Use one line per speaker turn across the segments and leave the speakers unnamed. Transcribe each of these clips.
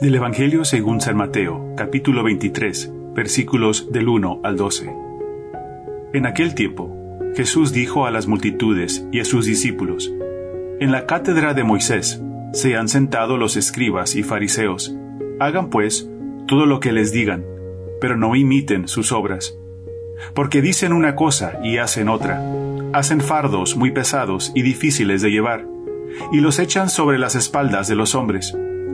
Del Evangelio según San Mateo, capítulo 23, versículos del 1 al 12. En aquel tiempo, Jesús dijo a las multitudes y a sus discípulos, En la cátedra de Moisés se han sentado los escribas y fariseos. Hagan pues todo lo que les digan, pero no imiten sus obras. Porque dicen una cosa y hacen otra. Hacen fardos muy pesados y difíciles de llevar, y los echan sobre las espaldas de los hombres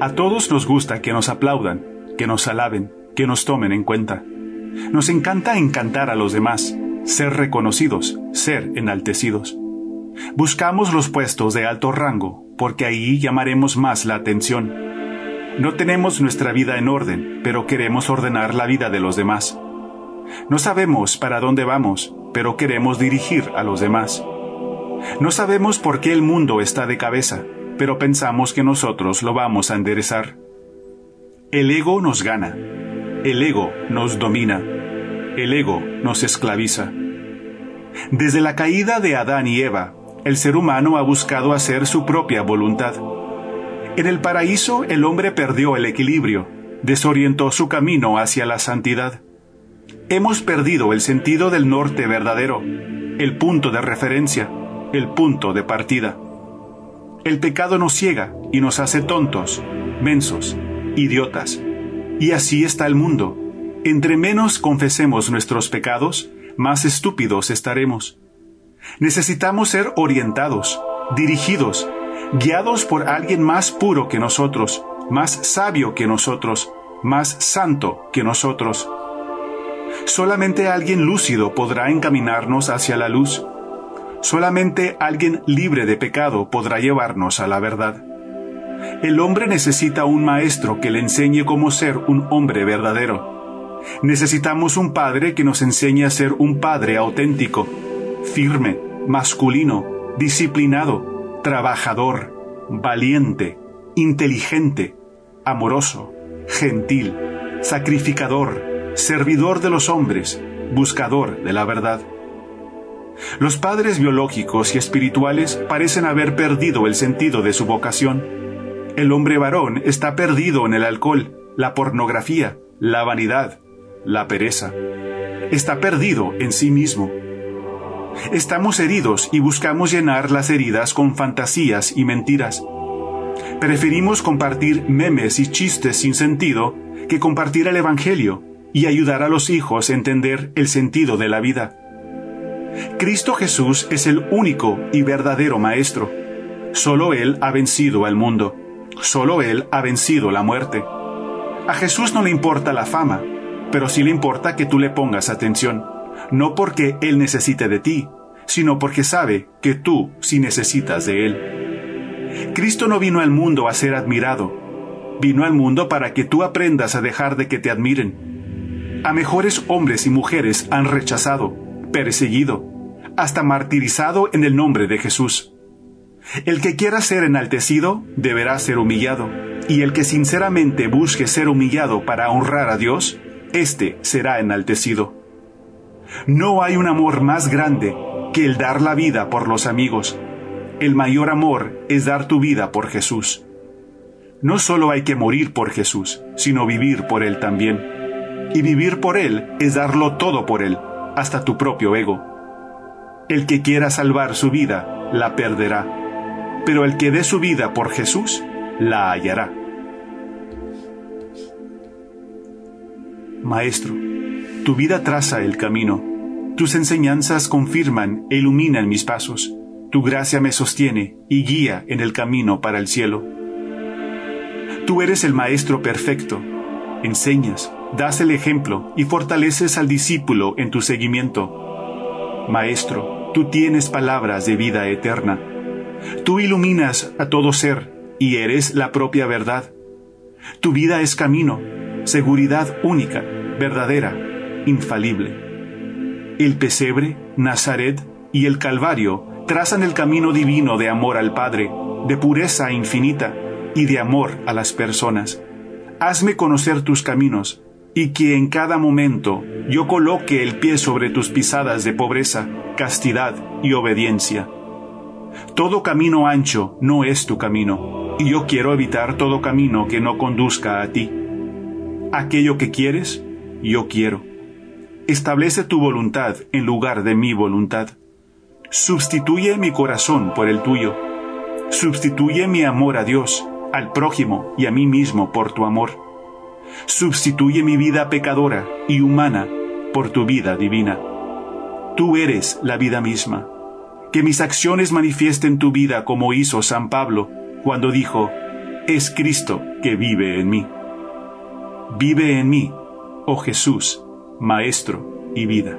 A todos nos gusta que nos aplaudan, que nos alaben, que nos tomen en cuenta. Nos encanta encantar a los demás, ser reconocidos, ser enaltecidos. Buscamos los puestos de alto rango, porque ahí llamaremos más la atención. No tenemos nuestra vida en orden, pero queremos ordenar la vida de los demás. No sabemos para dónde vamos, pero queremos dirigir a los demás. No sabemos por qué el mundo está de cabeza, pero pensamos que nosotros lo vamos a enderezar. El ego nos gana, el ego nos domina, el ego nos esclaviza. Desde la caída de Adán y Eva, el ser humano ha buscado hacer su propia voluntad. En el paraíso el hombre perdió el equilibrio, desorientó su camino hacia la santidad. Hemos perdido el sentido del norte verdadero, el punto de referencia, el punto de partida. El pecado nos ciega y nos hace tontos, mensos, idiotas. Y así está el mundo. Entre menos confesemos nuestros pecados, más estúpidos estaremos. Necesitamos ser orientados, dirigidos, guiados por alguien más puro que nosotros, más sabio que nosotros, más santo que nosotros. Solamente alguien lúcido podrá encaminarnos hacia la luz Solamente alguien libre de pecado podrá llevarnos a la verdad. El hombre necesita un maestro que le enseñe cómo ser un hombre verdadero. Necesitamos un padre que nos enseñe a ser un padre auténtico, firme, masculino, disciplinado, trabajador, valiente, inteligente, amoroso, gentil, sacrificador, servidor de los hombres, buscador de la verdad. Los padres biológicos y espirituales parecen haber perdido el sentido de su vocación. El hombre varón está perdido en el alcohol, la pornografía, la vanidad, la pereza. Está perdido en sí mismo. Estamos heridos y buscamos llenar las heridas con fantasías y mentiras. Preferimos compartir memes y chistes sin sentido que compartir el Evangelio y ayudar a los hijos a entender el sentido de la vida. Cristo Jesús es el único y verdadero Maestro. Solo Él ha vencido al mundo. Solo Él ha vencido la muerte. A Jesús no le importa la fama, pero sí le importa que tú le pongas atención, no porque Él necesite de ti, sino porque sabe que tú sí necesitas de Él. Cristo no vino al mundo a ser admirado, vino al mundo para que tú aprendas a dejar de que te admiren. A mejores hombres y mujeres han rechazado, perseguido, hasta martirizado en el nombre de Jesús. El que quiera ser enaltecido deberá ser humillado, y el que sinceramente busque ser humillado para honrar a Dios, éste será enaltecido. No hay un amor más grande que el dar la vida por los amigos. El mayor amor es dar tu vida por Jesús. No solo hay que morir por Jesús, sino vivir por Él también. Y vivir por Él es darlo todo por Él hasta tu propio ego. El que quiera salvar su vida, la perderá, pero el que dé su vida por Jesús, la hallará. Maestro, tu vida traza el camino, tus enseñanzas confirman e iluminan mis pasos, tu gracia me sostiene y guía en el camino para el cielo. Tú eres el Maestro perfecto, enseñas, das el ejemplo y fortaleces al discípulo en tu seguimiento. Maestro, tú tienes palabras de vida eterna. Tú iluminas a todo ser y eres la propia verdad. Tu vida es camino, seguridad única, verdadera, infalible. El pesebre, Nazaret y el Calvario trazan el camino divino de amor al Padre, de pureza infinita y de amor a las personas. Hazme conocer tus caminos y que en cada momento yo coloque el pie sobre tus pisadas de pobreza, castidad y obediencia. Todo camino ancho no es tu camino, y yo quiero evitar todo camino que no conduzca a ti. Aquello que quieres, yo quiero. Establece tu voluntad en lugar de mi voluntad. Sustituye mi corazón por el tuyo. Sustituye mi amor a Dios, al prójimo y a mí mismo por tu amor. Sustituye mi vida pecadora y humana por tu vida divina. Tú eres la vida misma. Que mis acciones manifiesten tu vida como hizo San Pablo cuando dijo, es Cristo que vive en mí. Vive en mí, oh Jesús, Maestro y vida.